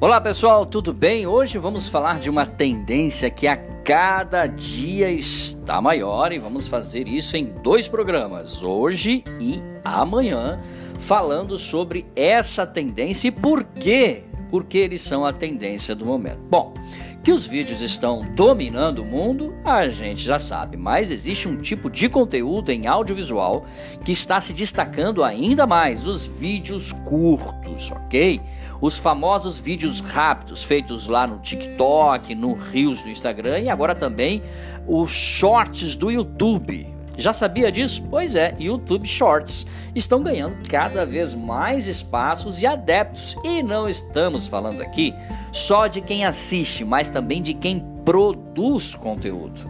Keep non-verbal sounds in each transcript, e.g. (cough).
Olá pessoal, tudo bem? Hoje vamos falar de uma tendência que a cada dia está maior e vamos fazer isso em dois programas, hoje e amanhã, falando sobre essa tendência e por quê? Porque eles são a tendência do momento. Bom, que os vídeos estão dominando o mundo, a gente já sabe, mas existe um tipo de conteúdo em audiovisual que está se destacando ainda mais: os vídeos curtos, ok? Os famosos vídeos rápidos feitos lá no TikTok, no Reels do Instagram e agora também os shorts do YouTube. Já sabia disso? Pois é, YouTube Shorts estão ganhando cada vez mais espaços e adeptos. E não estamos falando aqui só de quem assiste, mas também de quem produz conteúdo.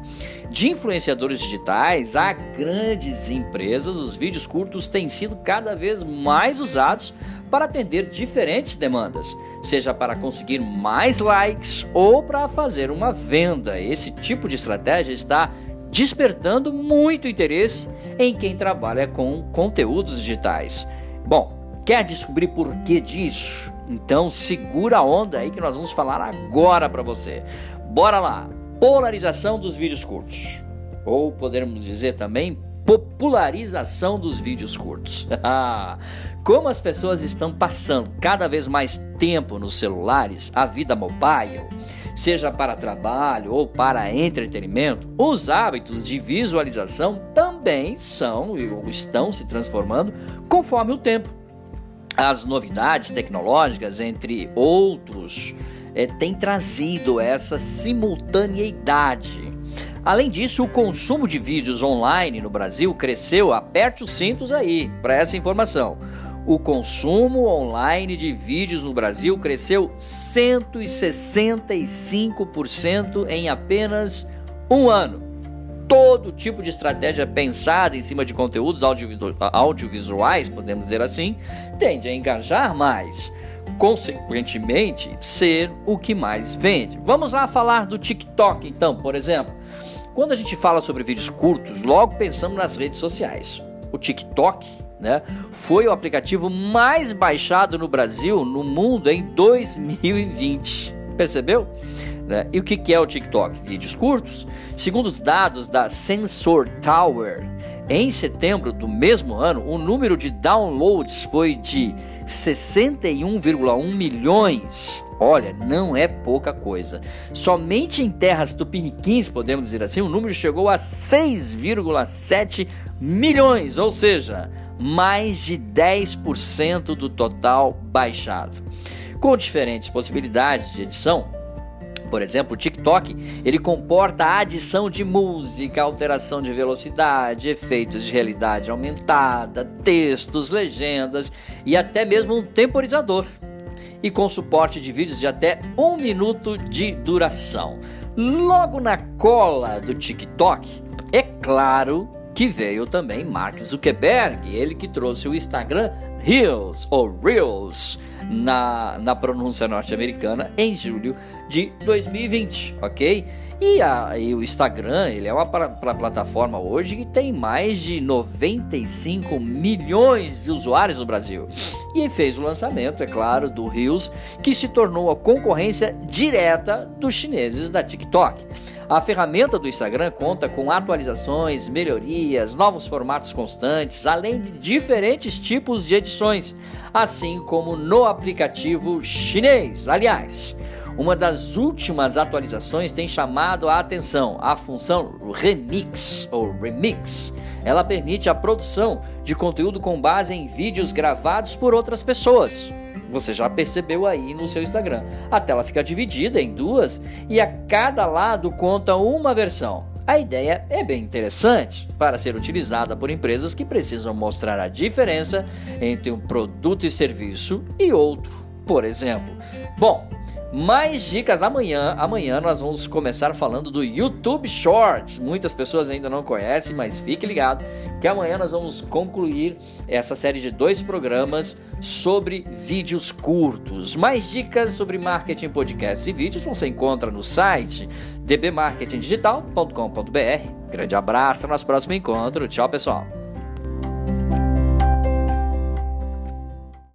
De influenciadores digitais a grandes empresas, os vídeos curtos têm sido cada vez mais usados para atender diferentes demandas, seja para conseguir mais likes ou para fazer uma venda. Esse tipo de estratégia está despertando muito interesse em quem trabalha com conteúdos digitais. Bom, quer descobrir por que disso? Então segura a onda aí que nós vamos falar agora para você. Bora lá. Polarização dos vídeos curtos. Ou podemos dizer também popularização dos vídeos curtos. (laughs) Como as pessoas estão passando cada vez mais tempo nos celulares, a vida mobile, seja para trabalho ou para entretenimento, os hábitos de visualização também são ou estão se transformando conforme o tempo. As novidades tecnológicas, entre outros, é, têm trazido essa simultaneidade. Além disso, o consumo de vídeos online no Brasil cresceu. Aperte os cintos aí para essa informação. O consumo online de vídeos no Brasil cresceu 165% em apenas um ano. Todo tipo de estratégia pensada em cima de conteúdos audiovisuais, podemos dizer assim, tende a engajar mais consequentemente, ser o que mais vende. Vamos lá falar do TikTok, então, por exemplo. Quando a gente fala sobre vídeos curtos, logo pensamos nas redes sociais. O TikTok né, foi o aplicativo mais baixado no Brasil, no mundo, em 2020. Percebeu? Né? E o que é o TikTok? Vídeos curtos. Segundo os dados da Sensor Tower, em setembro do mesmo ano, o número de downloads foi de 61,1 milhões. Olha, não é pouca coisa. Somente em terras tupiniquins, podemos dizer assim, o número chegou a 6,7 milhões, ou seja, mais de 10% do total baixado. Com diferentes possibilidades de edição, por exemplo, o TikTok, ele comporta a adição de música, alteração de velocidade, efeitos de realidade aumentada, textos, legendas e até mesmo um temporizador. E com suporte de vídeos de até um minuto de duração. Logo na cola do TikTok, é claro que veio também Mark Zuckerberg, ele que trouxe o Instagram Reels ou Reels na, na pronúncia norte-americana em julho de 2020, ok? E, a, e, o Instagram, ele é uma pra, pra plataforma hoje que tem mais de 95 milhões de usuários no Brasil. E fez o lançamento, é claro, do Reels, que se tornou a concorrência direta dos chineses da TikTok. A ferramenta do Instagram conta com atualizações, melhorias, novos formatos constantes, além de diferentes tipos de edições, assim como no aplicativo chinês. Aliás, uma das últimas atualizações tem chamado a atenção, a função Remix ou Remix. Ela permite a produção de conteúdo com base em vídeos gravados por outras pessoas. Você já percebeu aí no seu Instagram. A tela fica dividida em duas e a cada lado conta uma versão. A ideia é bem interessante para ser utilizada por empresas que precisam mostrar a diferença entre um produto e serviço e outro, por exemplo. Bom, mais dicas amanhã. Amanhã nós vamos começar falando do YouTube Shorts. Muitas pessoas ainda não conhecem, mas fique ligado que amanhã nós vamos concluir essa série de dois programas sobre vídeos curtos. Mais dicas sobre marketing, podcasts e vídeos você encontra no site dbmarketingdigital.com.br. Grande abraço, até nosso próximo encontro. Tchau, pessoal.